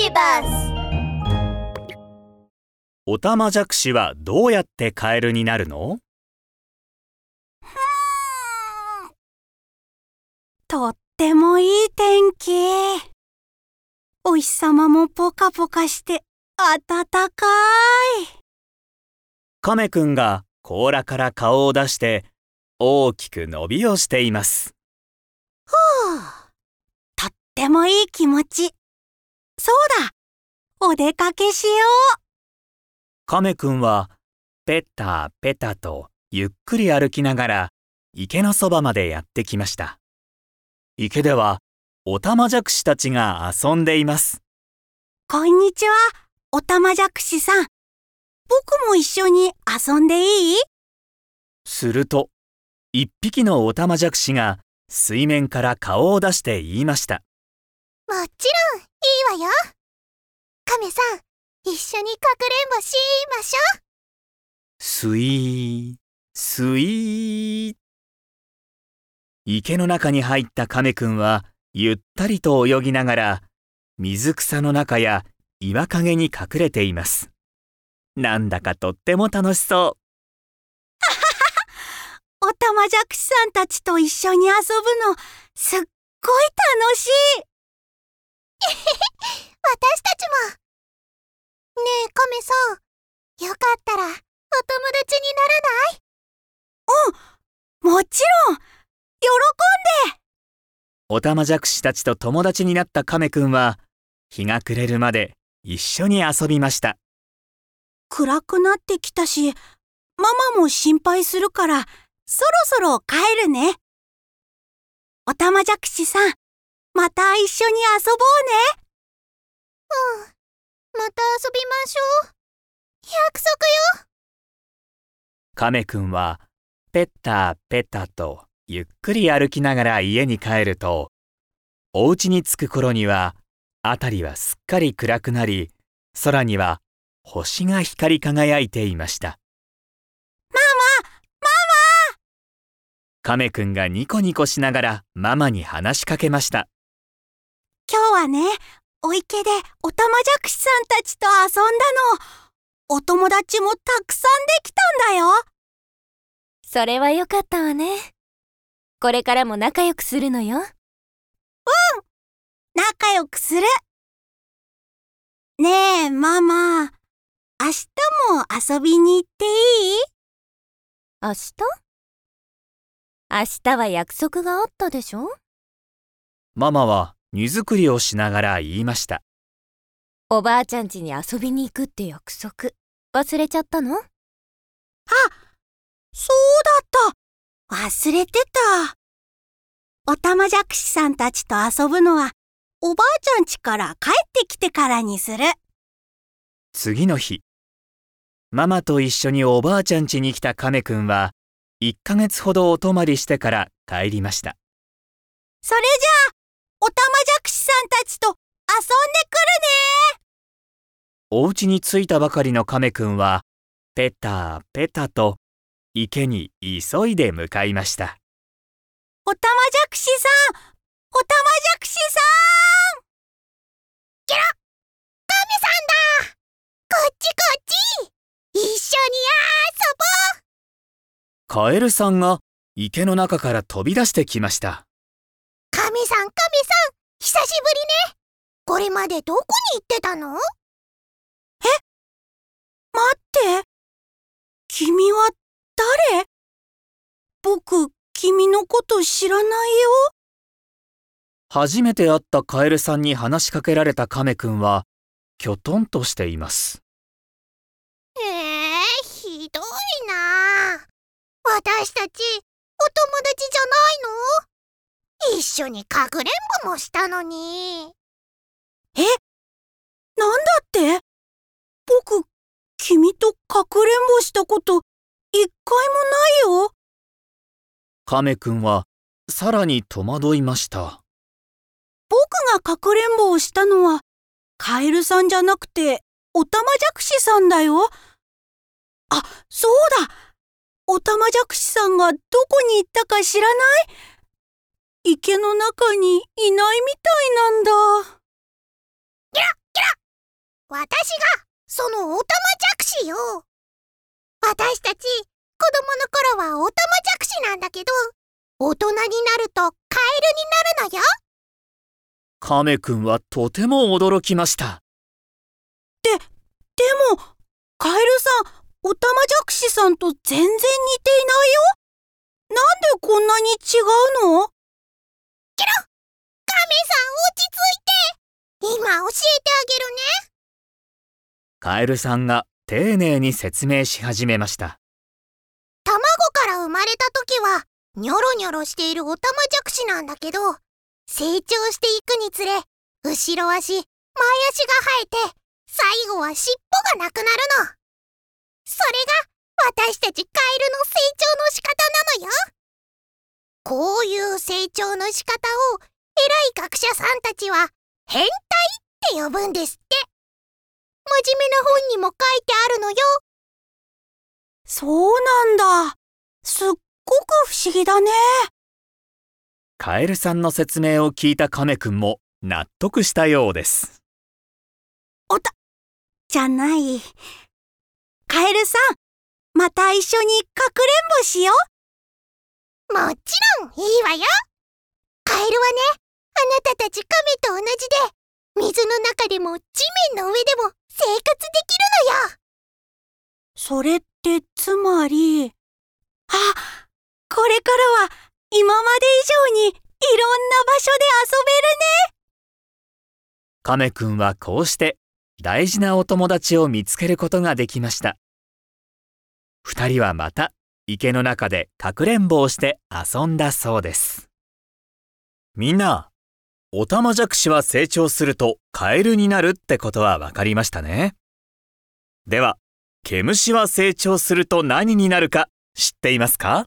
ビバスオタマジャクシはどうやってカエルになるの？とってもいい天気。お日様もポカポカして暖かい。カメくんが甲羅から顔を出して大きく伸びをしています。ふう。とってもいい気持ち。そうだ。お出かけしよう。カメくんはペタペタとゆっくり歩きながら池のそばまでやってきました。池ではオタマジャクシたちが遊んでいます。こんにちは、おたまじゃくしさん。僕も一緒に遊んでいい？すると一匹のオタマジャクシが水面から顔を出して言いました。もちろんいいわよカメさん一緒にかくれんぼしましょうスイー、スイー。池の中に入ったカメくんはゆったりと泳ぎながら水草の中や岩陰に隠れています。なんだかとっても楽しそおたまじゃくしさんたちと一緒に遊ぶの、すっごい楽しい。私たちもねえカメさんよかったらお友達にならない？もちろん、喜んで。う。オタマジャクシたちと友達になったカメくんは日が暮れるまで一緒に遊びました。暗くなってきたし、ママも心配するから、そろそろ帰るね。おたまじゃくしさん、また一緒に遊ぼうね。また遊びましょう。約束よ。カメくんはペッタペタとゆっくり歩きながら家に帰るとお家に着く頃には辺りはすっかり暗くなり空には星が光り輝いていました。ママ、マカメくんがニコニコしながらママに話しかけました今日はね、お池でおたまじゃくしさんたちと遊んだの。お友達もたくさんできたんだよ。それはよかったわね。これからも仲良くするのよ。仲良くする。ねえ、ママ。明日も遊びに行っていい？明日？明日は約束があったでしょ？ママは荷造りをしながら言いましたおばあちゃん家に遊びに行くって約束。忘れちゃったの？そうだった。忘れてた。おたまじゃくしさんたちと遊ぶのは、おばあちゃん家から帰ってきてからにする。次の日ママと一緒におばあちゃん家に来たカメくんは1ヶ月ほどお泊まりしてから帰りましたそれじゃあ、おたまじゃくしさんたちと遊んでくるね。お家に着いたばかりのカメくんはペタペタと池に急いで向かいました。おたまじゃくしさんおたまじゃくしさこっちこっち。一緒に遊カエルさんが池の中から飛び出してきました。ぼうカメさんカメさん久しぶりね。これまでどこに行ってたの？待って。君は誰？僕、君のこと知らないよ。初めて会ったカエルさんに話しかけられたカメくんはきょとんとしています。ええひどいな。あ私たちお友達じゃないの？一緒にかくれんぼもしたのに。なんだって？僕、君とかくれんぼしたこと、一回もないよ。カメくんはさらに戸惑いました。僕がかくれんぼをしたのは、カエルさんじゃなくて、おたまじゃくしさんだよ。あ、そうだ。おたまじゃくしさんがどこに行ったか知らない？池の中にいないみたいなんだ。ギラギラ私がそのオタマジャクシよ。私たち子供の頃はオタマジャクシなんだけど大人になるとカエルになるのよ。カメくんはとても驚きました。で、でもカエルさんオタマジャクシさんと全然似ていないよ。なんでこんなに違うの？さん落ち着いて今教えてあげるね。カエルさんが丁寧に説明し始めました。卵から生まれた時は、ニョロニョロしているオタマジャクシなんだけど、成長していくにつれ、後ろ足、前足が生えて、最後は尻尾がなくなるの。それが私たちカエルの成長の仕方なのよ。こういう成長の仕方を偉い学者さんたちは変態って呼ぶんですって。真面目な本にも書いてあるのよ。そうなんだ。すっごく不思議だね。カエルさんの説明を聞いた亀くんも納得したようです。じゃない。カエルさん、また一緒にかくれんぼしよう。もちろんいいわよカエルはね、あなたたちカメと同じで、水の中でも地面の上でも生活できるのよそれってつまり、あ、これからは今まで以上にいろんな場所で遊べるね。亀くんはこうして大事なお友達を見つけることができました。二人はまた池の中でかくれんぼをして遊んだそうです。みんな、オタマジャクシは成長するとカエルになるってことは分かりましたね。では、毛虫は成長すると何になるか知っていますか？